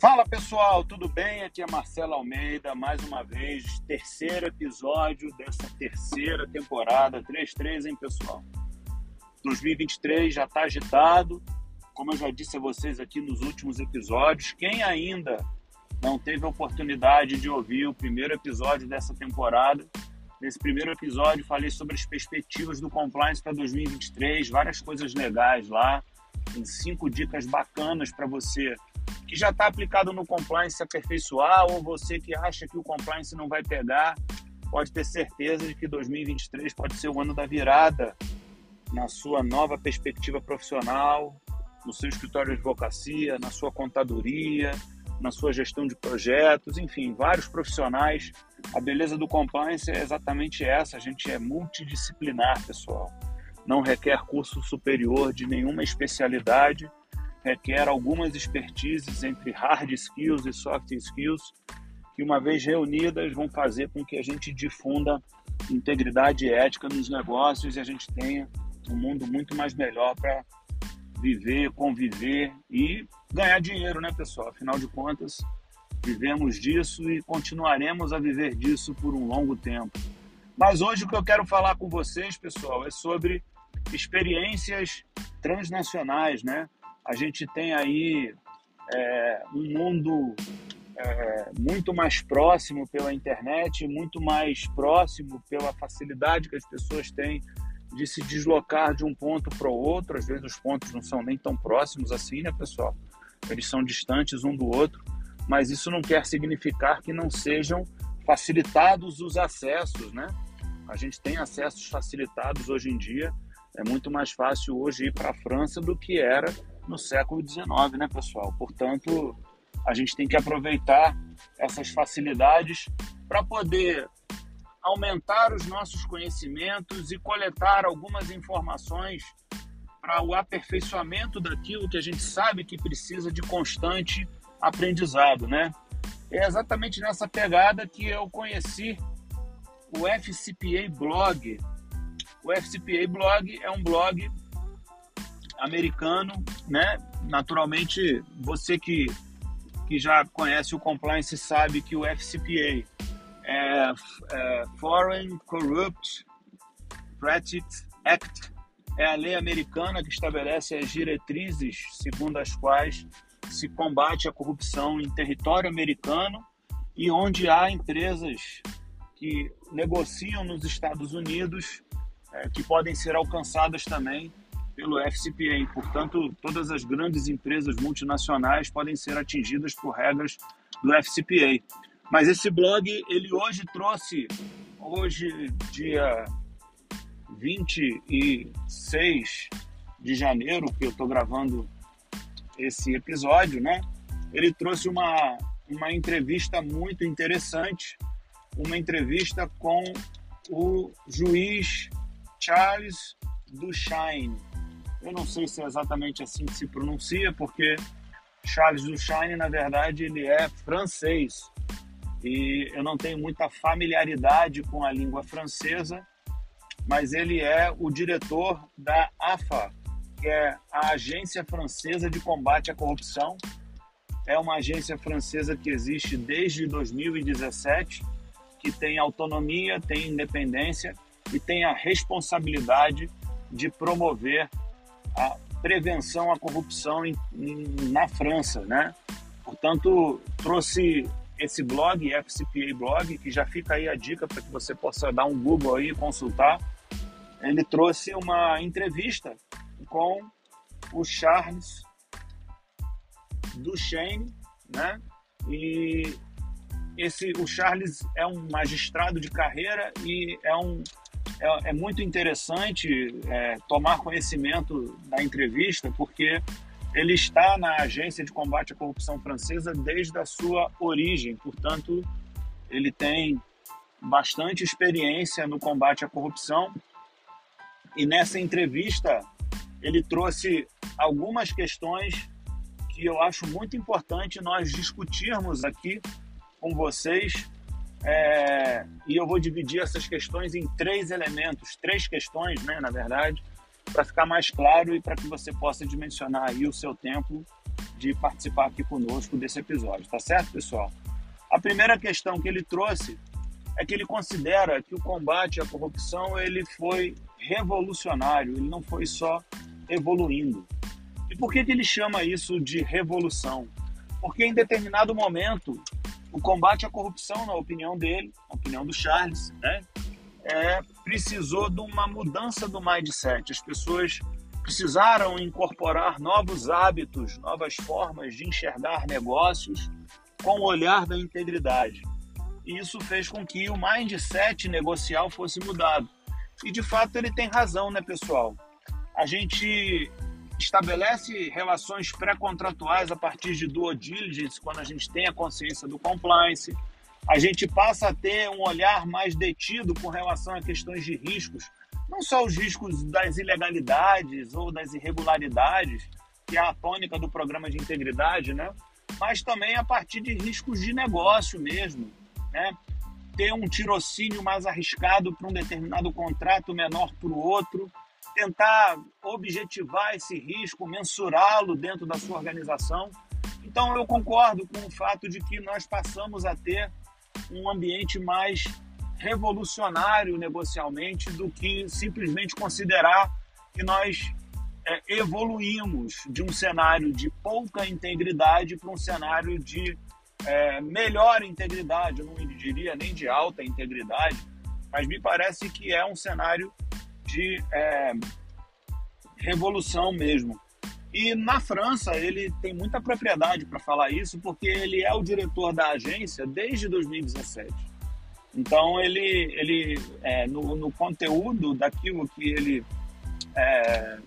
Fala pessoal, tudo bem? Aqui é Marcelo Almeida, mais uma vez, terceiro episódio dessa terceira temporada, 3-3, hein pessoal? 2023 já está agitado, como eu já disse a vocês aqui nos últimos episódios, quem ainda não teve a oportunidade de ouvir o primeiro episódio dessa temporada, nesse primeiro episódio falei sobre as perspectivas do compliance para 2023, várias coisas legais lá, em cinco dicas bacanas para você que já está aplicado no compliance aperfeiçoar ou você que acha que o compliance não vai pegar, pode ter certeza de que 2023 pode ser o ano da virada na sua nova perspectiva profissional, no seu escritório de advocacia, na sua contadoria, na sua gestão de projetos, enfim, vários profissionais. A beleza do compliance é exatamente essa, a gente é multidisciplinar, pessoal. Não requer curso superior de nenhuma especialidade requer algumas expertises entre hard skills e soft skills, que uma vez reunidas vão fazer com que a gente difunda integridade e ética nos negócios e a gente tenha um mundo muito mais melhor para viver, conviver e ganhar dinheiro, né, pessoal? Afinal de contas, vivemos disso e continuaremos a viver disso por um longo tempo. Mas hoje o que eu quero falar com vocês, pessoal, é sobre experiências transnacionais, né? A gente tem aí é, um mundo é, muito mais próximo pela internet, muito mais próximo pela facilidade que as pessoas têm de se deslocar de um ponto para o outro. Às vezes os pontos não são nem tão próximos assim, né, pessoal? Eles são distantes um do outro, mas isso não quer significar que não sejam facilitados os acessos, né? A gente tem acessos facilitados hoje em dia. É muito mais fácil hoje ir para a França do que era no século XIX, né, pessoal? Portanto, a gente tem que aproveitar essas facilidades para poder aumentar os nossos conhecimentos e coletar algumas informações para o aperfeiçoamento daquilo que a gente sabe que precisa de constante aprendizado, né? É exatamente nessa pegada que eu conheci o FCPA Blog. O FCPA Blog é um blog americano, né? Naturalmente, você que, que já conhece o compliance sabe que o FCPA é, é Foreign Corrupt Practices Act é a lei americana que estabelece as diretrizes segundo as quais se combate a corrupção em território americano e onde há empresas que negociam nos Estados Unidos é, que podem ser alcançadas também pelo FCPA. Portanto, todas as grandes empresas multinacionais podem ser atingidas por regras do FCPA. Mas esse blog, ele hoje trouxe, hoje, dia 26 de janeiro, que eu estou gravando esse episódio, né? Ele trouxe uma, uma entrevista muito interessante, uma entrevista com o juiz Charles Duchaine. Eu não sei se é exatamente assim que se pronuncia, porque Charles Duchaine, na verdade, ele é francês. E eu não tenho muita familiaridade com a língua francesa, mas ele é o diretor da AFA, que é a Agência Francesa de Combate à Corrupção. É uma agência francesa que existe desde 2017, que tem autonomia, tem independência e tem a responsabilidade de promover a prevenção à corrupção em, em, na França, né? Portanto, trouxe esse blog, FCPA Blog, que já fica aí a dica para que você possa dar um Google aí e consultar. Ele trouxe uma entrevista com o Charles Duchesne, né? E esse, o Charles é um magistrado de carreira e é um é, é muito interessante é, tomar conhecimento da entrevista, porque ele está na Agência de Combate à Corrupção Francesa desde a sua origem, portanto, ele tem bastante experiência no combate à corrupção. E nessa entrevista, ele trouxe algumas questões que eu acho muito importante nós discutirmos aqui com vocês é, e eu vou dividir essas questões em três elementos, três questões, né, na verdade, para ficar mais claro e para que você possa dimensionar aí o seu tempo de participar aqui conosco desse episódio, tá certo, pessoal? A primeira questão que ele trouxe é que ele considera que o combate à corrupção ele foi revolucionário, ele não foi só evoluindo. E por que, que ele chama isso de revolução? Porque em determinado momento o combate à corrupção, na opinião dele, na opinião do Charles, né, é, precisou de uma mudança do mindset. As pessoas precisaram incorporar novos hábitos, novas formas de enxergar negócios com o olhar da integridade. E isso fez com que o mindset negocial fosse mudado. E de fato ele tem razão, né, pessoal? A gente estabelece relações pré-contratuais a partir de due diligence, quando a gente tem a consciência do compliance. A gente passa a ter um olhar mais detido com relação a questões de riscos, não só os riscos das ilegalidades ou das irregularidades, que é a tônica do programa de integridade, né? mas também a partir de riscos de negócio mesmo. Né? Ter um tirocínio mais arriscado para um determinado contrato, menor para o outro, tentar objetivar esse risco, mensurá-lo dentro da sua organização. Então, eu concordo com o fato de que nós passamos a ter um ambiente mais revolucionário negocialmente do que simplesmente considerar que nós é, evoluímos de um cenário de pouca integridade para um cenário de é, melhor integridade. Eu não diria nem de alta integridade, mas me parece que é um cenário de é, revolução mesmo. E na França ele tem muita propriedade para falar isso, porque ele é o diretor da agência desde 2017. Então ele, ele é, no, no, conteúdo daquilo que ele é,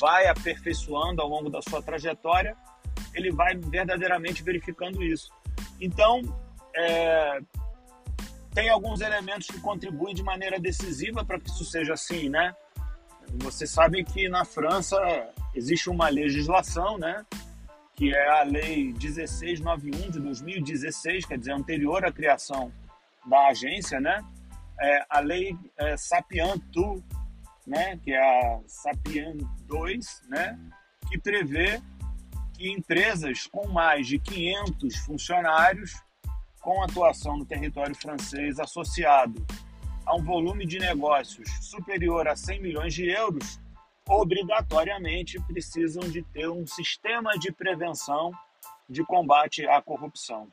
vai aperfeiçoando ao longo da sua trajetória, ele vai verdadeiramente verificando isso. Então é, tem alguns elementos que contribuem de maneira decisiva para que isso seja assim, né? Vocês sabem que na França existe uma legislação, né? Que é a Lei 1691 de 2016, quer dizer, anterior à criação da agência, né? É a Lei é, Sapien 2, né? Que é a Sapien 2, né? Que prevê que empresas com mais de 500 funcionários com atuação no território francês associado a um volume de negócios superior a 100 milhões de euros, obrigatoriamente precisam de ter um sistema de prevenção de combate à corrupção.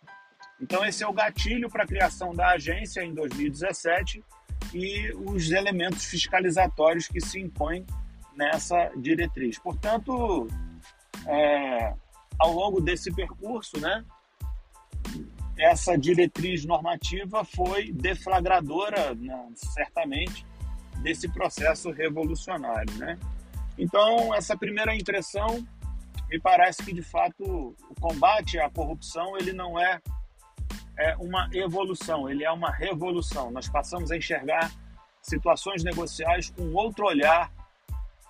Então, esse é o gatilho para a criação da agência em 2017 e os elementos fiscalizatórios que se impõem nessa diretriz. Portanto, é, ao longo desse percurso, né, essa diretriz normativa foi deflagradora, né, certamente, desse processo revolucionário. Né? Então, essa primeira impressão me parece que, de fato, o combate à corrupção ele não é, é uma evolução, ele é uma revolução. Nós passamos a enxergar situações negociais com outro olhar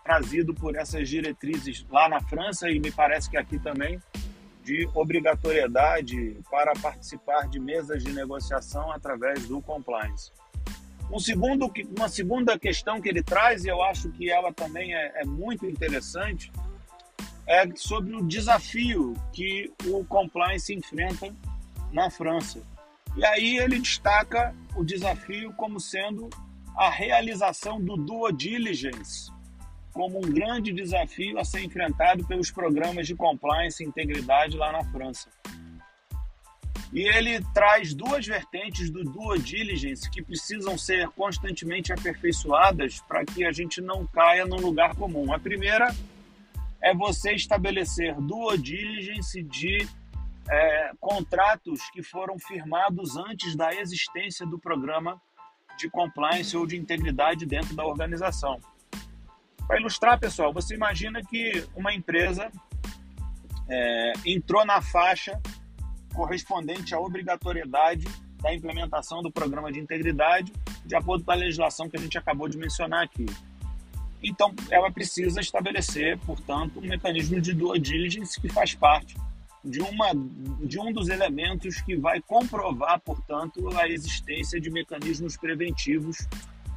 trazido por essas diretrizes lá na França e me parece que aqui também de obrigatoriedade para participar de mesas de negociação através do compliance. Um segundo, uma segunda questão que ele traz, e eu acho que ela também é, é muito interessante, é sobre o desafio que o compliance enfrenta na França. E aí ele destaca o desafio como sendo a realização do due diligence, como um grande desafio a ser enfrentado pelos programas de compliance e integridade lá na França. E ele traz duas vertentes do due diligence que precisam ser constantemente aperfeiçoadas para que a gente não caia num lugar comum. A primeira é você estabelecer due diligence de é, contratos que foram firmados antes da existência do programa de compliance ou de integridade dentro da organização. Para ilustrar, pessoal, você imagina que uma empresa é, entrou na faixa correspondente à obrigatoriedade da implementação do programa de integridade, de acordo com a legislação que a gente acabou de mencionar aqui. Então, ela precisa estabelecer, portanto, um mecanismo de due diligence que faz parte de, uma, de um dos elementos que vai comprovar, portanto, a existência de mecanismos preventivos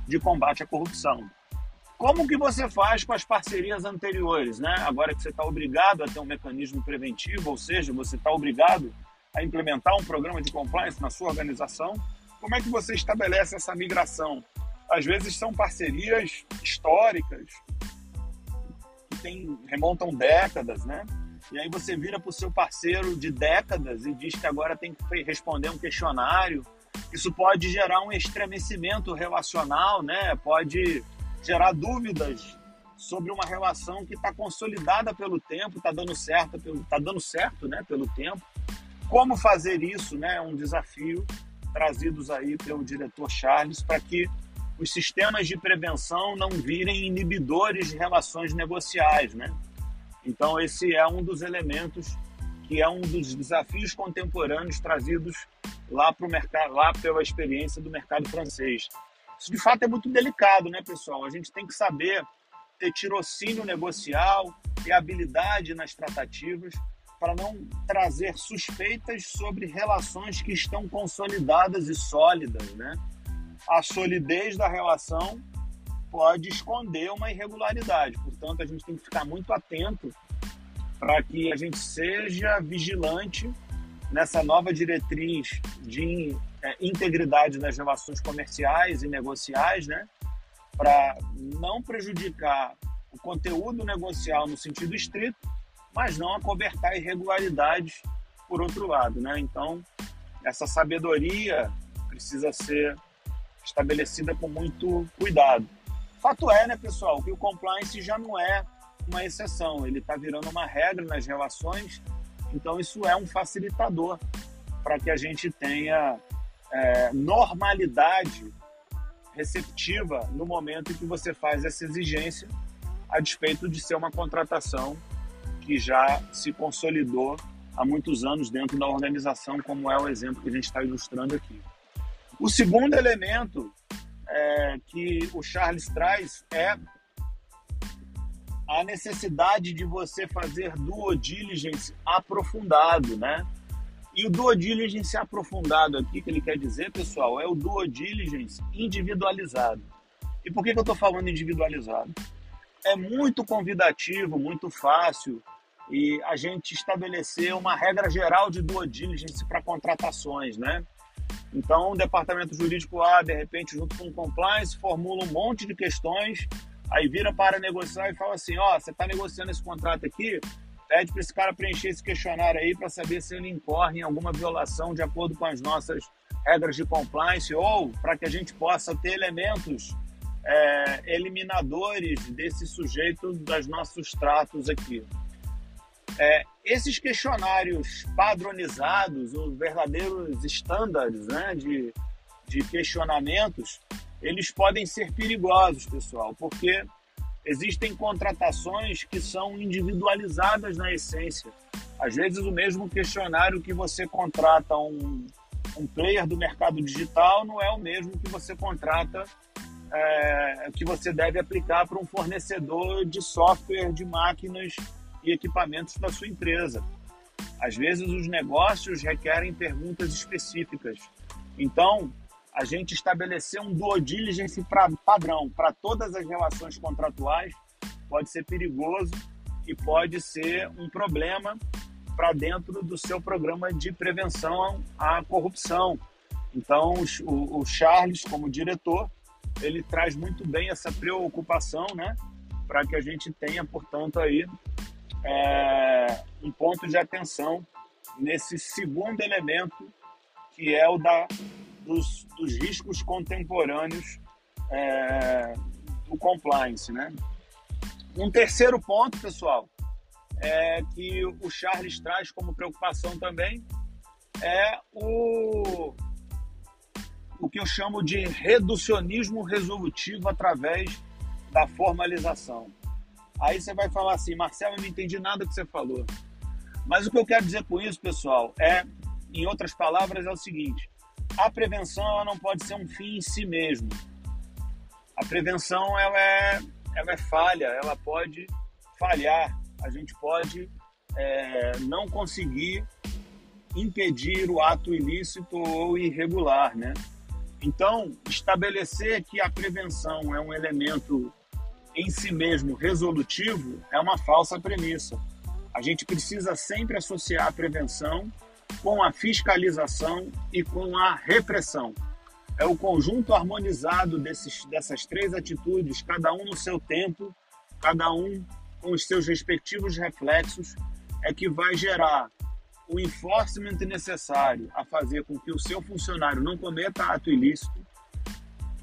de combate à corrupção. Como que você faz com as parcerias anteriores, né? Agora que você está obrigado a ter um mecanismo preventivo, ou seja, você está obrigado a implementar um programa de compliance na sua organização, como é que você estabelece essa migração? Às vezes são parcerias históricas que tem, remontam décadas, né? E aí você vira para o seu parceiro de décadas e diz que agora tem que responder um questionário. Isso pode gerar um estremecimento relacional, né? Pode gerar dúvidas sobre uma relação que está consolidada pelo tempo, está dando certo, está dando certo, né? Pelo tempo. Como fazer isso, né? É um desafio trazidos aí pelo diretor Charles para que os sistemas de prevenção não virem inibidores de relações negociais, né? Então, esse é um dos elementos que é um dos desafios contemporâneos trazidos lá para o mercado, lá pela experiência do mercado francês. Isso de fato é muito delicado, né, pessoal? A gente tem que saber ter tirocínio negocial, ter habilidade nas tratativas para não trazer suspeitas sobre relações que estão consolidadas e sólidas, né? A solidez da relação pode esconder uma irregularidade. Portanto, a gente tem que ficar muito atento para que a gente seja vigilante nessa nova diretriz de é, integridade nas relações comerciais e negociais, né? Para não prejudicar o conteúdo negocial no sentido estrito, mas não acobertar irregularidades por outro lado, né? Então, essa sabedoria precisa ser estabelecida com muito cuidado. Fato é, né, pessoal, que o compliance já não é uma exceção, ele está virando uma regra nas relações, então isso é um facilitador para que a gente tenha é, normalidade receptiva no momento em que você faz essa exigência, a despeito de ser uma contratação que já se consolidou há muitos anos dentro da organização, como é o exemplo que a gente está ilustrando aqui. O segundo elemento é, que o Charles traz é a necessidade de você fazer duo diligence aprofundado, né? E o duo diligence aprofundado aqui, que ele quer dizer, pessoal, é o duo diligence individualizado. E por que, que eu estou falando individualizado? É muito convidativo, muito fácil e a gente estabelecer uma regra geral de duo diligence para contratações, né? Então, o departamento jurídico A, de repente, junto com o compliance, formula um monte de questões, aí vira para negociar e fala assim: ó, oh, você está negociando esse contrato aqui, pede para esse cara preencher esse questionário aí para saber se ele incorre em alguma violação de acordo com as nossas regras de compliance ou para que a gente possa ter elementos é, eliminadores desse sujeito dos nossos tratos aqui. É, esses questionários padronizados, os verdadeiros estándares né, de, de questionamentos, eles podem ser perigosos, pessoal, porque existem contratações que são individualizadas na essência. Às vezes, o mesmo questionário que você contrata um, um player do mercado digital não é o mesmo que você contrata, é, que você deve aplicar para um fornecedor de software de máquinas e equipamentos da sua empresa. Às vezes, os negócios requerem perguntas específicas. Então, a gente estabelecer um due diligence pra, padrão para todas as relações contratuais pode ser perigoso e pode ser um problema para dentro do seu programa de prevenção à corrupção. Então, o, o Charles, como diretor, ele traz muito bem essa preocupação, né, para que a gente tenha, portanto, aí é, um ponto de atenção nesse segundo elemento, que é o da, dos, dos riscos contemporâneos é, do compliance. Né? Um terceiro ponto, pessoal, é que o Charles traz como preocupação também é o, o que eu chamo de reducionismo resolutivo através da formalização. Aí você vai falar assim, Marcelo, eu não entendi nada que você falou. Mas o que eu quero dizer com isso, pessoal, é, em outras palavras, é o seguinte: a prevenção ela não pode ser um fim em si mesmo. A prevenção ela é, ela é falha, ela pode falhar. A gente pode é, não conseguir impedir o ato ilícito ou irregular, né? Então, estabelecer que a prevenção é um elemento em si mesmo resolutivo é uma falsa premissa. A gente precisa sempre associar a prevenção com a fiscalização e com a repressão. É o conjunto harmonizado desses, dessas três atitudes, cada um no seu tempo, cada um com os seus respectivos reflexos, é que vai gerar o enforcement necessário a fazer com que o seu funcionário não cometa ato ilícito,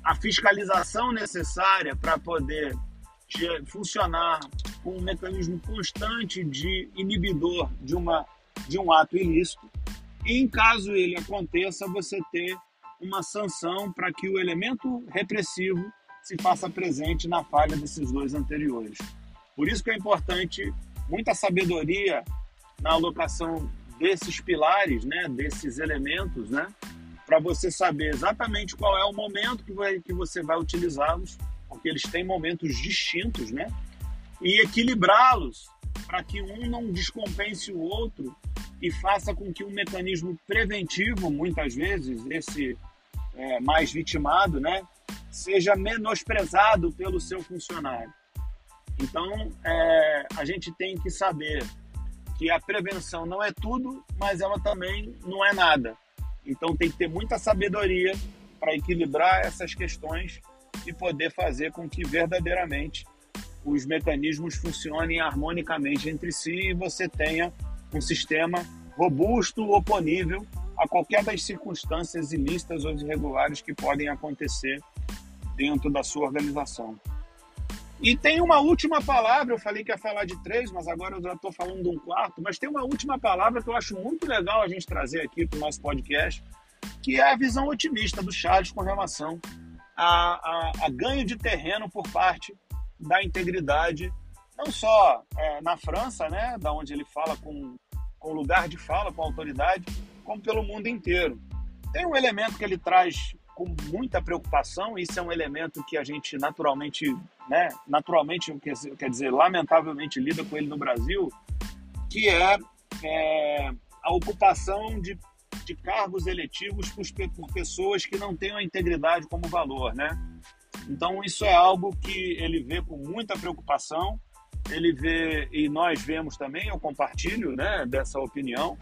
a fiscalização necessária para poder funcionar com um mecanismo constante de inibidor de, uma, de um ato ilícito, e caso ele aconteça, você ter uma sanção para que o elemento repressivo se faça presente na falha desses dois anteriores. Por isso que é importante muita sabedoria na alocação desses pilares, né, desses elementos, né, para você saber exatamente qual é o momento que, vai, que você vai utilizá-los, porque eles têm momentos distintos, né, e equilibrá-los para que um não descompense o outro e faça com que um mecanismo preventivo, muitas vezes, esse é, mais vitimado, né, seja menosprezado pelo seu funcionário. Então, é, a gente tem que saber que a prevenção não é tudo, mas ela também não é nada. Então tem que ter muita sabedoria para equilibrar essas questões e poder fazer com que verdadeiramente os mecanismos funcionem harmonicamente entre si e você tenha um sistema robusto, oponível a qualquer das circunstâncias ilícitas ou irregulares que podem acontecer dentro da sua organização. E tem uma última palavra, eu falei que ia falar de três, mas agora eu já estou falando de um quarto, mas tem uma última palavra que eu acho muito legal a gente trazer aqui para o nosso podcast, que é a visão otimista do Charles com relação a, a, a ganho de terreno por parte da integridade, não só é, na França, né, da onde ele fala com, com lugar de fala, com autoridade, como pelo mundo inteiro. Tem um elemento que ele traz com muita preocupação. Isso é um elemento que a gente naturalmente, né, naturalmente, quer dizer, lamentavelmente lida com ele no Brasil, que é, é a ocupação de, de cargos eletivos por, por pessoas que não têm a integridade como valor, né? Então isso é algo que ele vê com muita preocupação. Ele vê e nós vemos também. Eu compartilho, né, dessa opinião.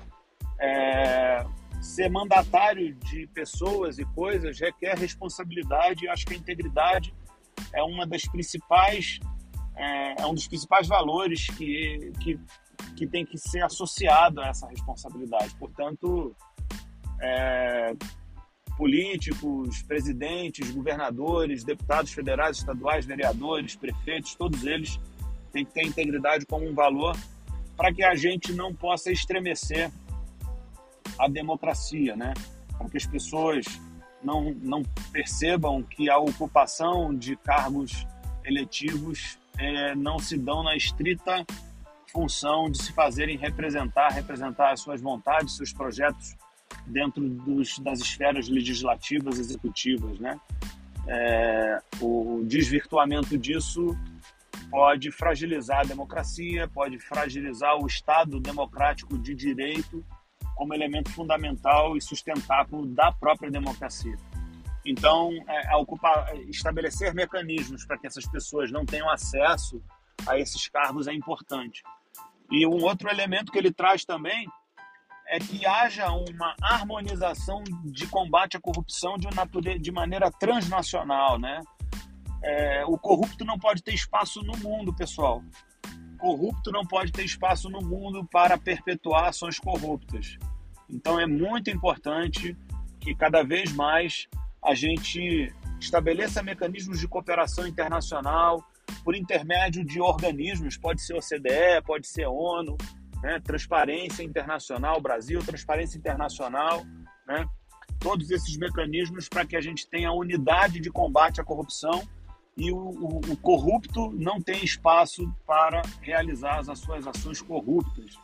É, ser mandatário de pessoas e coisas requer responsabilidade. Acho que a integridade é uma das principais é, é, um dos principais valores que, que, que tem que ser associado a essa responsabilidade. Portanto, é, políticos, presidentes, governadores, deputados federais, estaduais, vereadores, prefeitos, todos eles têm que ter integridade como um valor para que a gente não possa estremecer a democracia, né? Para que as pessoas não, não percebam que a ocupação de cargos eletivos é, não se dão na estrita função de se fazerem representar, representar as suas vontades, seus projetos dentro dos, das esferas legislativas, executivas, né? É, o desvirtuamento disso pode fragilizar a democracia, pode fragilizar o Estado democrático de direito como elemento fundamental e sustentável da própria democracia. Então, é, ocupar, estabelecer mecanismos para que essas pessoas não tenham acesso a esses cargos é importante. E um outro elemento que ele traz também é que haja uma harmonização de combate à corrupção de, natureza, de maneira transnacional, né? É, o corrupto não pode ter espaço no mundo, pessoal corrupto não pode ter espaço no mundo para perpetuar ações corruptas. Então é muito importante que cada vez mais a gente estabeleça mecanismos de cooperação internacional por intermédio de organismos, pode ser OCDE, pode ser ONU, né? Transparência Internacional Brasil, Transparência Internacional, né? todos esses mecanismos para que a gente tenha unidade de combate à corrupção e o, o, o, corrupto não tem espaço para realizar as suas ações corruptas.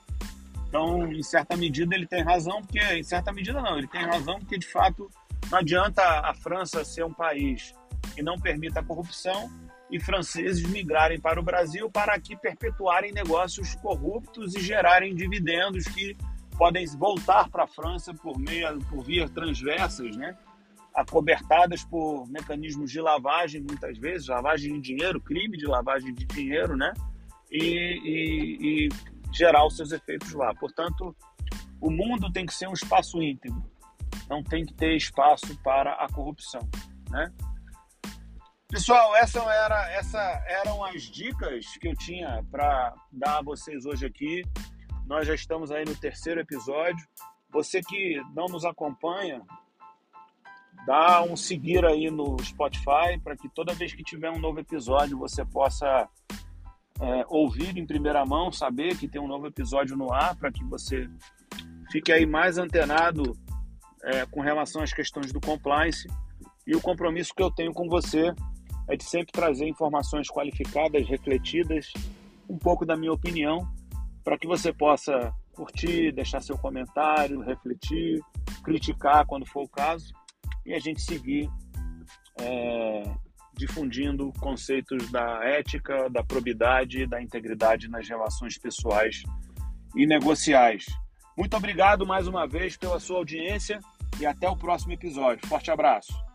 Então, em certa medida, ele tem razão, porque, em certa medida, não, ele tem razão, porque de fato não adianta a França ser um país que não permita a corrupção e franceses migrarem para o Brasil para aqui perpetuarem negócios corruptos e gerarem dividendos que podem voltar para a França por meio por vias transversas, né? acobertadas por mecanismos de lavagem, muitas vezes, lavagem de dinheiro, crime de lavagem de dinheiro, né? E, e, e gerar os seus efeitos lá. Portanto, o mundo tem que ser um espaço íntegro, não tem que ter espaço para a corrupção, né? Pessoal, essa era, essa eram as dicas que eu tinha para dar a vocês hoje aqui. Nós já estamos aí no terceiro episódio. Você que não nos acompanha, dá um seguir aí no Spotify para que toda vez que tiver um novo episódio você possa é, ouvir em primeira mão, saber que tem um novo episódio no ar, para que você fique aí mais antenado é, com relação às questões do compliance. E o compromisso que eu tenho com você é de sempre trazer informações qualificadas, refletidas, um pouco da minha opinião, para que você possa curtir, deixar seu comentário, refletir, criticar quando for o caso e a gente seguir é, difundindo conceitos da ética, da probidade, da integridade nas relações pessoais e negociais. Muito obrigado mais uma vez pela sua audiência e até o próximo episódio. Forte abraço.